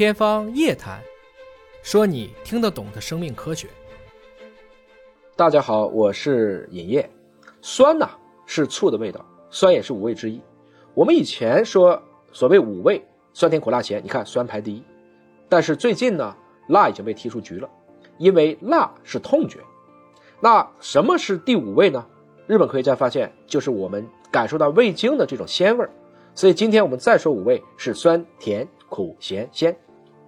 天方夜谭，说你听得懂的生命科学。大家好，我是尹烨。酸呐是醋的味道，酸也是五味之一。我们以前说所谓五味，酸甜苦辣咸，你看酸排第一。但是最近呢，辣已经被踢出局了，因为辣是痛觉。那什么是第五味呢？日本科学家发现，就是我们感受到味精的这种鲜味儿。所以今天我们再说五味是酸甜苦咸鲜。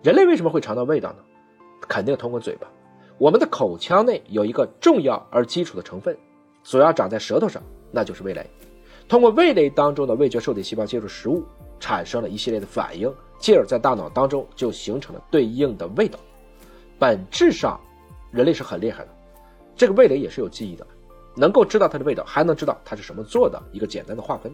人类为什么会尝到味道呢？肯定通过嘴巴。我们的口腔内有一个重要而基础的成分，主要长在舌头上，那就是味蕾。通过味蕾当中的味觉受体细胞接触食物，产生了一系列的反应，进而在大脑当中就形成了对应的味道。本质上，人类是很厉害的，这个味蕾也是有记忆的，能够知道它的味道，还能知道它是什么做的一个简单的划分。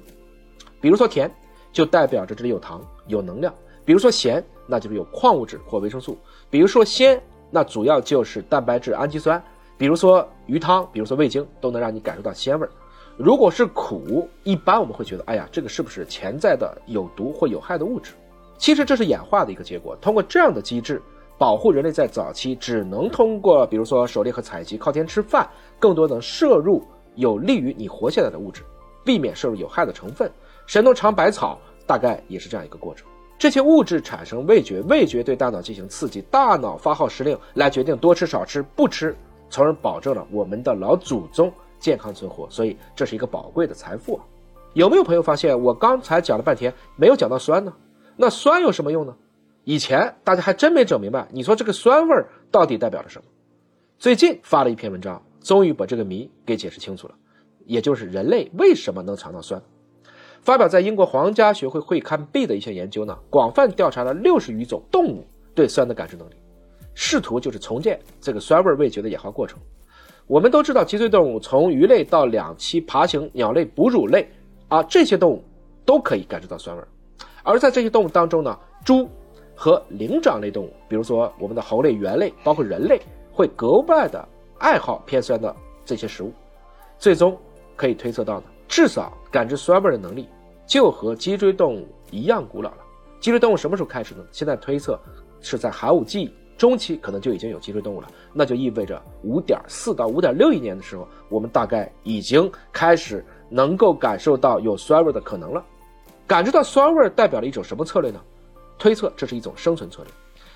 比如说甜，就代表着这里有糖、有能量；比如说咸，那就是有矿物质或维生素；比如说鲜，那主要就是蛋白质、氨基酸；比如说鱼汤，比如说味精，都能让你感受到鲜味儿。如果是苦，一般我们会觉得，哎呀，这个是不是潜在的有毒或有害的物质？其实这是演化的一个结果。通过这样的机制，保护人类在早期只能通过，比如说狩猎和采集，靠天吃饭，更多能摄入有利于你活下来的物质，避免摄入有害的成分。神农尝百草，大概也是这样一个过程。这些物质产生味觉，味觉对大脑进行刺激，大脑发号施令来决定多吃少吃不吃，从而保证了我们的老祖宗健康存活。所以这是一个宝贵的财富！有没有朋友发现我刚才讲了半天没有讲到酸呢？那酸有什么用呢？以前大家还真没整明白，你说这个酸味到底代表了什么？最近发了一篇文章，终于把这个谜给解释清楚了，也就是人类为什么能尝到酸。发表在英国皇家学会会刊 B 的一项研究呢，广泛调查了六十余种动物对酸的感知能力，试图就是重建这个酸味味觉的演化过程。我们都知道，脊椎动物从鱼类到两栖爬行、鸟类、哺乳类啊，这些动物都可以感知到酸味。而在这些动物当中呢，猪和灵长类动物，比如说我们的猴类、猿类，包括人类，会格外的爱好偏酸的这些食物。最终可以推测到呢。至少感知酸味的能力就和脊椎动物一样古老了。脊椎动物什么时候开始呢？现在推测是在寒武纪中期，可能就已经有脊椎动物了。那就意味着五点四到五点六亿年的时候，我们大概已经开始能够感受到有酸味的可能了。感知到酸味代表了一种什么策略呢？推测这是一种生存策略。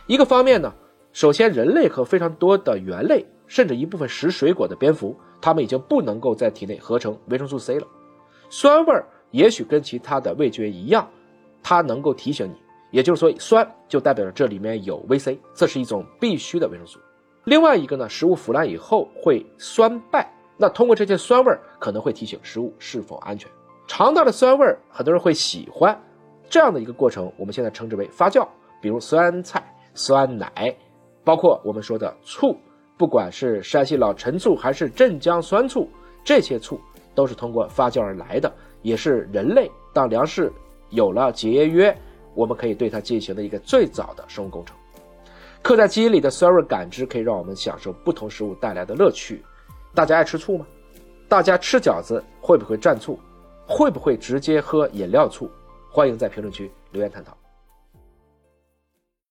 一个方面呢，首先人类和非常多的猿类，甚至一部分食水果的蝙蝠，它们已经不能够在体内合成维生素 C 了。酸味儿也许跟其他的味觉一样，它能够提醒你，也就是说，酸就代表着这里面有 VC，这是一种必须的维生素。另外一个呢，食物腐烂以后会酸败，那通过这些酸味儿可能会提醒食物是否安全。肠道的酸味儿，很多人会喜欢这样的一个过程，我们现在称之为发酵。比如酸菜、酸奶，包括我们说的醋，不管是山西老陈醋还是镇江酸醋，这些醋。都是通过发酵而来的，也是人类当粮食有了节约，我们可以对它进行的一个最早的生物工程。刻在基因里的酸味感知，可以让我们享受不同食物带来的乐趣。大家爱吃醋吗？大家吃饺子会不会蘸醋？会不会直接喝饮料醋？欢迎在评论区留言探讨。